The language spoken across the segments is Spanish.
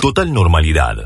Total normalidad.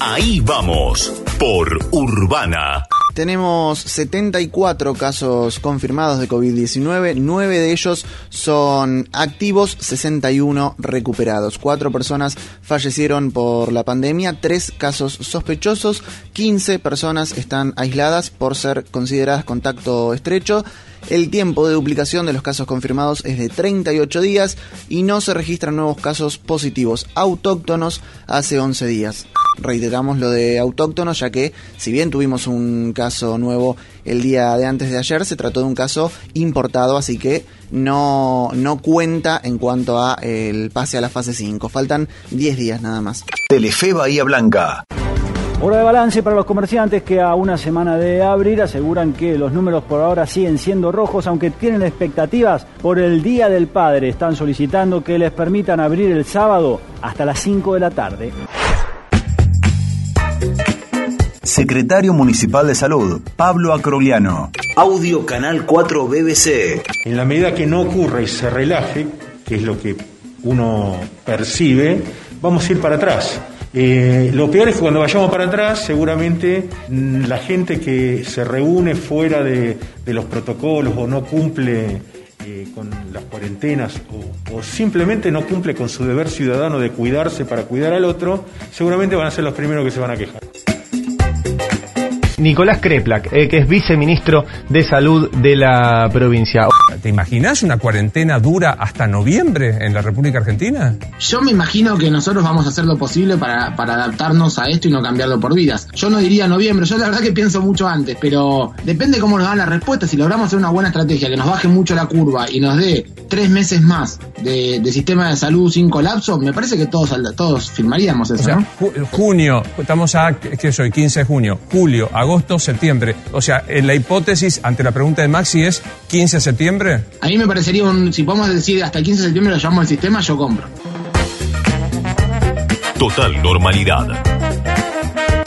Ahí vamos, por Urbana. Tenemos 74 casos confirmados de COVID-19, 9 de ellos son activos, 61 recuperados. 4 personas fallecieron por la pandemia, 3 casos sospechosos, 15 personas están aisladas por ser consideradas contacto estrecho. El tiempo de duplicación de los casos confirmados es de 38 días y no se registran nuevos casos positivos autóctonos hace 11 días reiteramos lo de autóctonos, ya que si bien tuvimos un caso nuevo el día de antes de ayer, se trató de un caso importado, así que no, no cuenta en cuanto a el pase a la fase 5. Faltan 10 días nada más. Telefe Bahía Blanca. Hora de balance para los comerciantes que a una semana de abrir aseguran que los números por ahora siguen siendo rojos, aunque tienen expectativas por el Día del Padre. Están solicitando que les permitan abrir el sábado hasta las 5 de la tarde. Secretario Municipal de Salud, Pablo Acrogliano. Audio Canal 4 BBC. En la medida que no ocurra y se relaje, que es lo que uno percibe, vamos a ir para atrás. Eh, lo peor es que cuando vayamos para atrás, seguramente mm, la gente que se reúne fuera de, los protocolos o no cumple eh, con las cuarentenas o, o, simplemente no cumple con su deber ciudadano de cuidarse para cuidar al otro, seguramente van a ser los primeros que se van a quejar. Nicolás Kreplak, eh, que es viceministro de Salud de la provincia. ¿Te imaginas una cuarentena dura hasta noviembre en la República Argentina? Yo me imagino que nosotros vamos a hacer lo posible para, para adaptarnos a esto y no cambiarlo por vidas. Yo no diría noviembre, yo la verdad que pienso mucho antes, pero depende cómo nos dan las respuestas. Si logramos hacer una buena estrategia que nos baje mucho la curva y nos dé tres meses más de, de sistema de salud sin colapso, me parece que todos, todos firmaríamos eso. O sea, ju junio, estamos a, ¿qué soy? 15 de junio, julio, agosto agosto, septiembre. O sea, en la hipótesis, ante la pregunta de Maxi, es 15 de septiembre. A mí me parecería un, si podemos decir hasta el 15 de septiembre lo llamamos el sistema, yo compro. Total normalidad.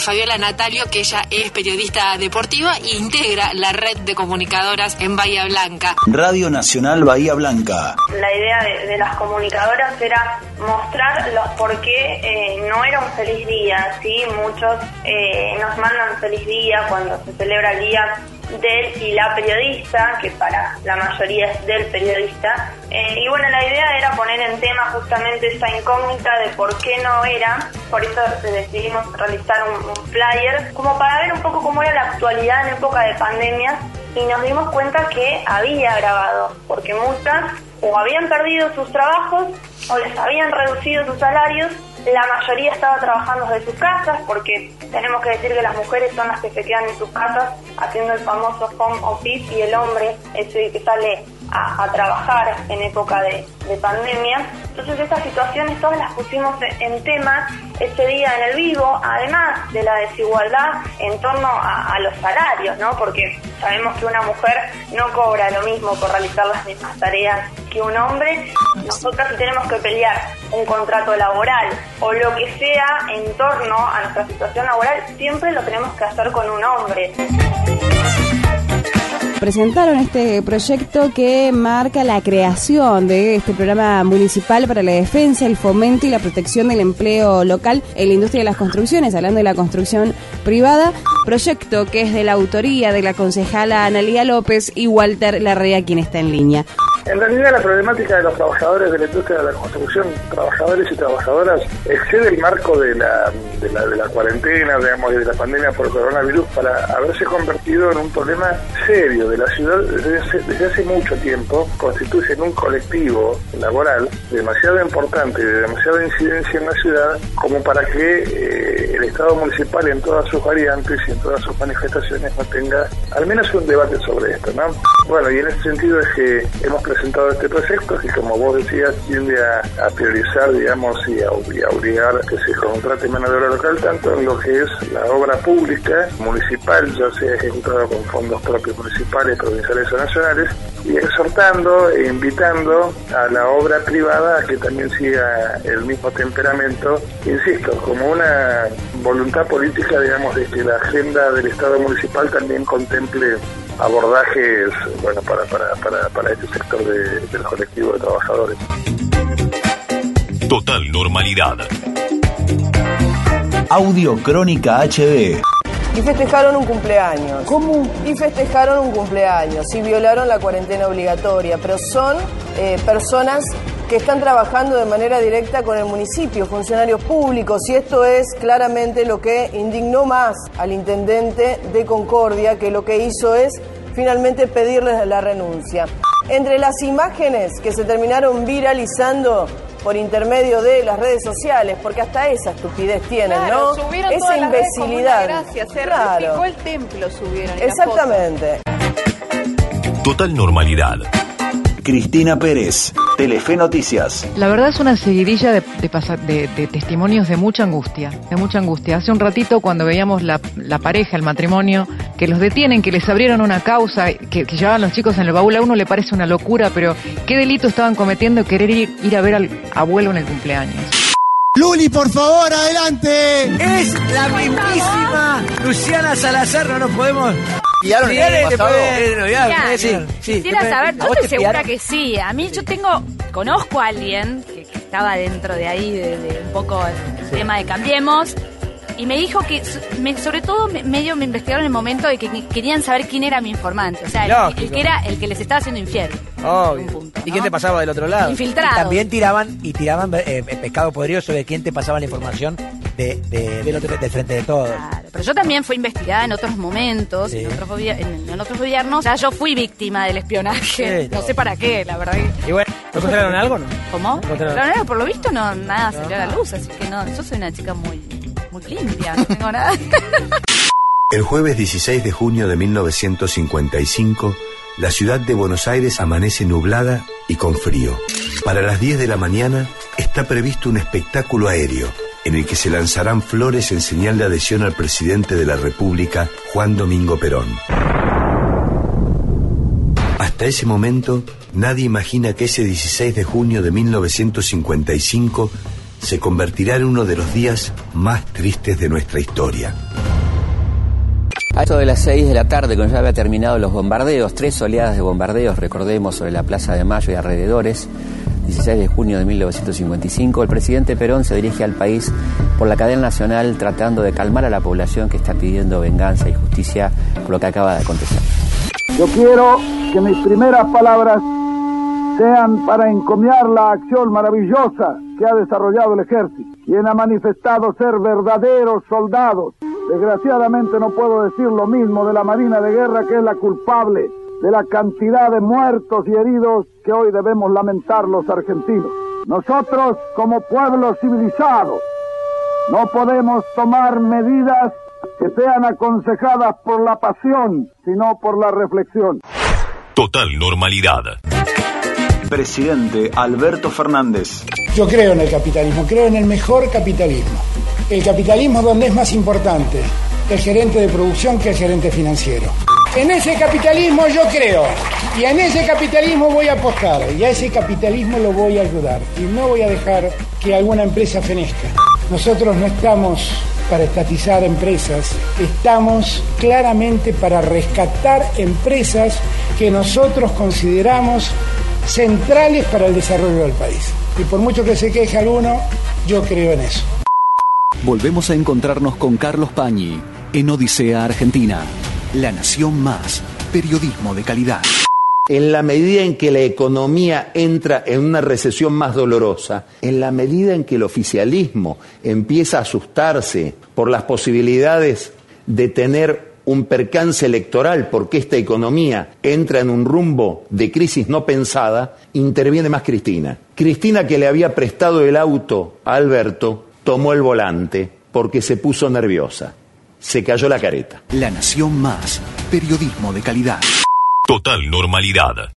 Fabiola Natalio, que ella es periodista deportiva e integra la red de comunicadoras en Bahía Blanca. Radio Nacional Bahía Blanca. La idea de, de las comunicadoras era mostrar los por qué eh, no era un feliz día, ¿sí? Muchos eh, nos mandan feliz día cuando se celebra el día del y la periodista, que para la mayoría es del periodista. Eh, y bueno, la idea era poner en tema justamente esa incógnita de por qué no era, por eso decidimos realizar un, un flyer, como para ver un poco cómo era la actualidad en época de pandemia y nos dimos cuenta que había grabado, porque muchas o habían perdido sus trabajos o les habían reducido sus salarios la mayoría estaba trabajando desde sus casas porque tenemos que decir que las mujeres son las que se quedan en sus casas haciendo el famoso home office y el hombre es el que sale a, trabajar en época de, de, pandemia. Entonces estas situaciones todas las pusimos en tema ese día en el vivo, además de la desigualdad en torno a, a los salarios, ¿no? Porque sabemos que una mujer no cobra lo mismo por realizar las mismas tareas que un hombre. Nosotras tenemos que pelear un contrato laboral o lo que sea en torno a nuestra situación laboral, siempre lo tenemos que hacer con un hombre presentaron este proyecto que marca la creación de este programa municipal para la defensa, el fomento y la protección del empleo local en la industria de las construcciones, hablando de la construcción privada. Proyecto que es de la autoría de la concejala Analía López y Walter Larrea, quien está en línea. En realidad la problemática de los trabajadores de la industria de la construcción, trabajadores y trabajadoras, excede el marco de la, de la, de la cuarentena, digamos, de la pandemia por coronavirus para haberse convertido en un problema serio de la ciudad desde hace, mucho tiempo, constituye en un colectivo laboral demasiado importante y de demasiada incidencia en la ciudad como para que eh, el Estado municipal en todas sus variantes y en todas sus manifestaciones no tenga al menos un debate sobre esto, ¿no? Bueno, y en ese sentido es que hemos presentado este proyecto que como vos decías tiende a, priorizar digamos y a, y a, obligar que se contrate mano de obra local tanto en lo que es la obra pública municipal ya sea ejecutada con fondos propios municipales, provinciales o nacionales y exhortando e invitando a la obra privada a que también siga el mismo temperamento, insisto, como una voluntad política digamos de que la agenda del Estado municipal también contemple abordajes bueno para, para, para, para este sector de, del colectivo de trabajadores. Total normalidad. Audio Crónica HD. Y festejaron un cumpleaños. ¿Cómo? Y festejaron un cumpleaños. Y violaron la cuarentena obligatoria. Pero son eh, personas que están trabajando de manera directa con el municipio, funcionarios públicos, y esto es claramente lo que indignó más al intendente de Concordia, que lo que hizo es finalmente pedirles la renuncia. Entre las imágenes que se terminaron viralizando por intermedio de las redes sociales, porque hasta esa estupidez tienen, Claro, ¿no? subieron esa todas las redes imbecilidad. gracia, se Claro. replicó el templo, subieron. Exactamente. Total normalidad. Cristina Pérez, Telefe Noticias. La verdad es una seguidilla de, de pasa- de- de testimonios de mucha angustia, de mucha angustia. Hace un ratito cuando veíamos la, la pareja, el matrimonio, que los detienen, que les abrieron una causa, que, que llevaban los chicos en el baúl, a uno le parece una locura, pero ¿qué delito estaban cometiendo querer ir, ir a ver al abuelo en el cumpleaños? Luli, por favor, adelante. Es la mismísima Luciana Salazar, no nos podemos. ¿Pillaron año el pasado? después, Mirá, eh, sí, sí. Quisiera Después- saber, ¿A yo estoy te segura que sí. A mí yo tengo, conozco a alguien que, que estaba dentro de ahí, de, de un poco el tema de Cambiemos, y me dijo que, me- sobre todo, me- medio me investigaron en el momento de que que querían saber quién era mi informante. O sea, el, que era el que les estaba haciendo infiel. Obvio. ¿Y quién te pasaba del otro lado? Infiltrados. Y también tiraban y tiraban eh, eh, pescado podrido sobre quién te pasaba la información de, de- del, otro- del frente de todos. Pero yo también fui investigada en otros momentos, Sí. en, otros gobier- en- en otros gobiernos. O sea, yo fui víctima del espionaje. Sí, no no. sé para qué, la verdad. que- Y bueno, ¿no encontraron algo no? ¿Cómo? ¿Encontraron? No, por lo visto no nada salió a la luz, así que no, yo soy una chica muy, muy limpia, no. El jueves 16 de junio de 1955, la ciudad de Buenos Aires amanece nublada y con frío. Para las 10 de la mañana está previsto un espectáculo aéreo en el que se lanzarán flores en señal de adhesión al presidente de la República, Juan Domingo Perón. Hasta ese momento, nadie imagina que ese 16 de junio de 1955 se convertirá en uno de los días más tristes de nuestra historia. A eso de las 6 de la tarde, cuando ya había terminado los bombardeos, tres oleadas de bombardeos, recordemos, sobre la Plaza de Mayo y alrededores, 16 de junio de 1955, el presidente Perón se dirige al país por la cadena nacional tratando de calmar a la población que está pidiendo venganza y justicia por lo que acaba de acontecer. Yo quiero que mis primeras palabras sean para encomiar la acción maravillosa que ha desarrollado el ejército, quien ha manifestado ser verdaderos soldados. Desgraciadamente no puedo decir lo mismo de la Marina de Guerra, que es la culpable de la cantidad de muertos y heridos que hoy debemos lamentar los argentinos. Nosotros, como pueblo civilizado, no podemos tomar medidas que sean aconsejadas por la pasión, sino por la reflexión. Total normalidad. Presidente Alberto Fernández. Yo creo en el capitalismo, creo en el mejor capitalismo. El capitalismo donde es más importante el gerente de producción que el gerente financiero. En ese capitalismo yo creo y en ese capitalismo voy a apostar y a ese capitalismo lo voy a ayudar y no voy a dejar que alguna empresa fenezca. Nosotros no estamos para estatizar empresas, estamos claramente para rescatar empresas que nosotros consideramos centrales para el desarrollo del país. Y por mucho que se queje alguno, yo creo en eso. Volvemos a encontrarnos con Carlos Pañi en Odisea Argentina. La Nación Más, periodismo de calidad. En la medida en que la economía entra en una recesión más dolorosa, en la medida en que el oficialismo empieza a asustarse por las posibilidades de tener un percance electoral porque esta economía entra en un rumbo de crisis no pensada, interviene más Cristina. Cristina que le había prestado el auto a Alberto, tomó el volante porque se puso nerviosa. Se cayó la careta. La Nación Más, periodismo de calidad. Total normalidad.